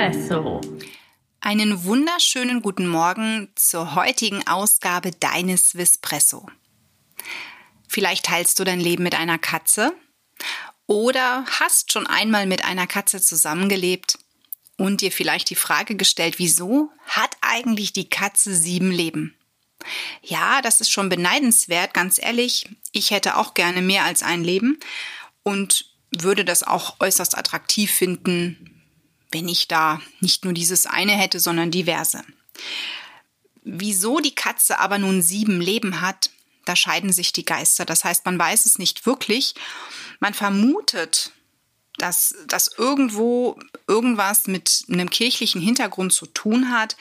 Espresso. Einen wunderschönen guten Morgen zur heutigen Ausgabe deines Vispresso. Vielleicht teilst du dein Leben mit einer Katze oder hast schon einmal mit einer Katze zusammengelebt und dir vielleicht die Frage gestellt, wieso hat eigentlich die Katze sieben Leben? Ja, das ist schon beneidenswert, ganz ehrlich. Ich hätte auch gerne mehr als ein Leben und würde das auch äußerst attraktiv finden, wenn ich da nicht nur dieses eine hätte, sondern diverse. Wieso die Katze aber nun sieben Leben hat, da scheiden sich die Geister. Das heißt, man weiß es nicht wirklich. Man vermutet, dass das irgendwo irgendwas mit einem kirchlichen Hintergrund zu tun hat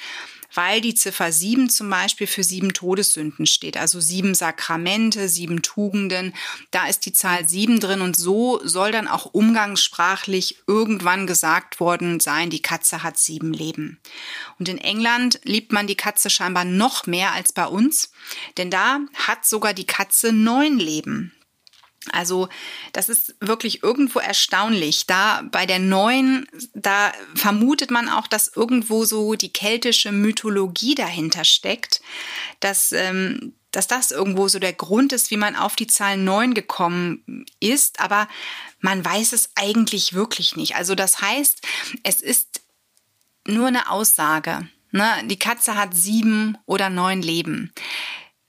weil die Ziffer 7 zum Beispiel für sieben Todessünden steht, also sieben Sakramente, sieben Tugenden. Da ist die Zahl 7 drin und so soll dann auch umgangssprachlich irgendwann gesagt worden sein, die Katze hat sieben Leben. Und in England liebt man die Katze scheinbar noch mehr als bei uns, denn da hat sogar die Katze neun Leben. Also das ist wirklich irgendwo erstaunlich. Da bei der neuen, da vermutet man auch, dass irgendwo so die keltische Mythologie dahinter steckt, dass, ähm, dass das irgendwo so der Grund ist, wie man auf die Zahl neun gekommen ist. Aber man weiß es eigentlich wirklich nicht. Also das heißt, es ist nur eine Aussage. Ne? Die Katze hat sieben oder neun Leben.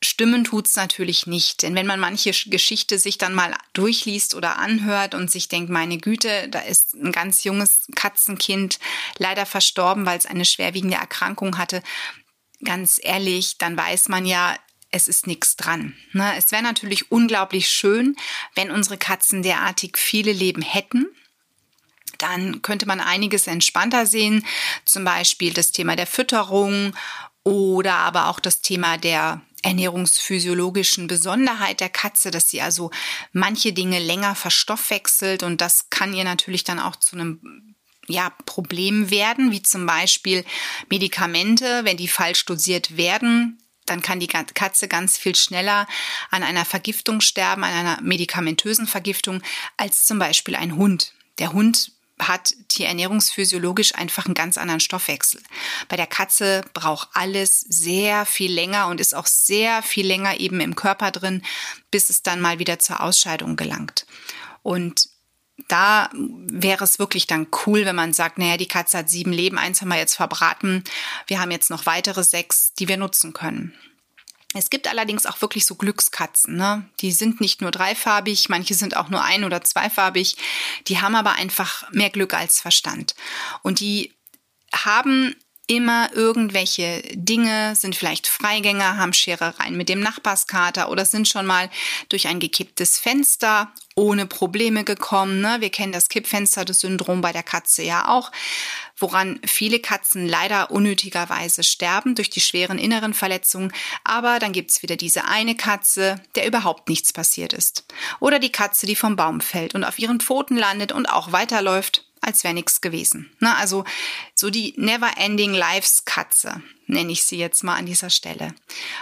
Stimmen tut's natürlich nicht, denn wenn man manche Geschichte sich dann mal durchliest oder anhört und sich denkt, meine Güte, da ist ein ganz junges Katzenkind leider verstorben, weil es eine schwerwiegende Erkrankung hatte, ganz ehrlich, dann weiß man ja, es ist nichts dran. Ne? Es wäre natürlich unglaublich schön, wenn unsere Katzen derartig viele Leben hätten dann könnte man einiges entspannter sehen, zum Beispiel das Thema der Fütterung oder aber auch das Thema der ernährungsphysiologischen Besonderheit der Katze, dass sie also manche Dinge länger verstoffwechselt und das kann ihr natürlich dann auch zu einem ja, Problem werden, wie zum Beispiel Medikamente, wenn die falsch dosiert werden, dann kann die Katze ganz viel schneller an einer Vergiftung sterben, an einer medikamentösen Vergiftung, als zum Beispiel ein Hund. Der Hund hat tierernährungsphysiologisch einfach einen ganz anderen Stoffwechsel. Bei der Katze braucht alles sehr viel länger und ist auch sehr viel länger eben im Körper drin, bis es dann mal wieder zur Ausscheidung gelangt. Und da wäre es wirklich dann cool, wenn man sagt, naja, die Katze hat sieben Leben, eins haben wir jetzt verbraten, wir haben jetzt noch weitere sechs, die wir nutzen können. Es gibt allerdings auch wirklich so Glückskatzen. Ne? Die sind nicht nur dreifarbig, manche sind auch nur ein- oder zweifarbig. Die haben aber einfach mehr Glück als Verstand. Und die haben immer irgendwelche Dinge, sind vielleicht Freigänger, haben Scherereien mit dem Nachbarskater oder sind schon mal durch ein gekipptes Fenster ohne Probleme gekommen. Ne? Wir kennen das Kippfenster, das Syndrom bei der Katze ja auch, woran viele Katzen leider unnötigerweise sterben durch die schweren inneren Verletzungen. Aber dann gibt's wieder diese eine Katze, der überhaupt nichts passiert ist. Oder die Katze, die vom Baum fällt und auf ihren Pfoten landet und auch weiterläuft als wäre nichts gewesen. Na, also so die Never-Ending Lives Katze, nenne ich sie jetzt mal an dieser Stelle.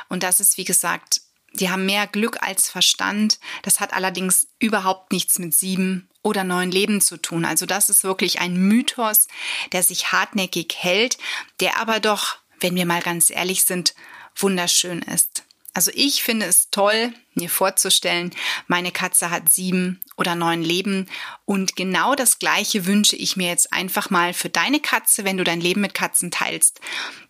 Und das ist, wie gesagt, die haben mehr Glück als Verstand. Das hat allerdings überhaupt nichts mit sieben oder neun Leben zu tun. Also das ist wirklich ein Mythos, der sich hartnäckig hält, der aber doch, wenn wir mal ganz ehrlich sind, wunderschön ist. Also ich finde es toll, mir vorzustellen, meine Katze hat sieben oder neun Leben und genau das gleiche wünsche ich mir jetzt einfach mal für deine Katze, wenn du dein Leben mit Katzen teilst,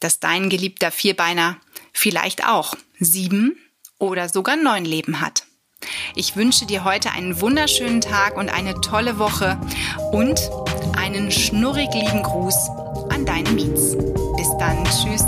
dass dein geliebter Vierbeiner vielleicht auch sieben oder sogar neun Leben hat. Ich wünsche dir heute einen wunderschönen Tag und eine tolle Woche und einen schnurrig lieben Gruß an deine Miets. Bis dann, tschüss.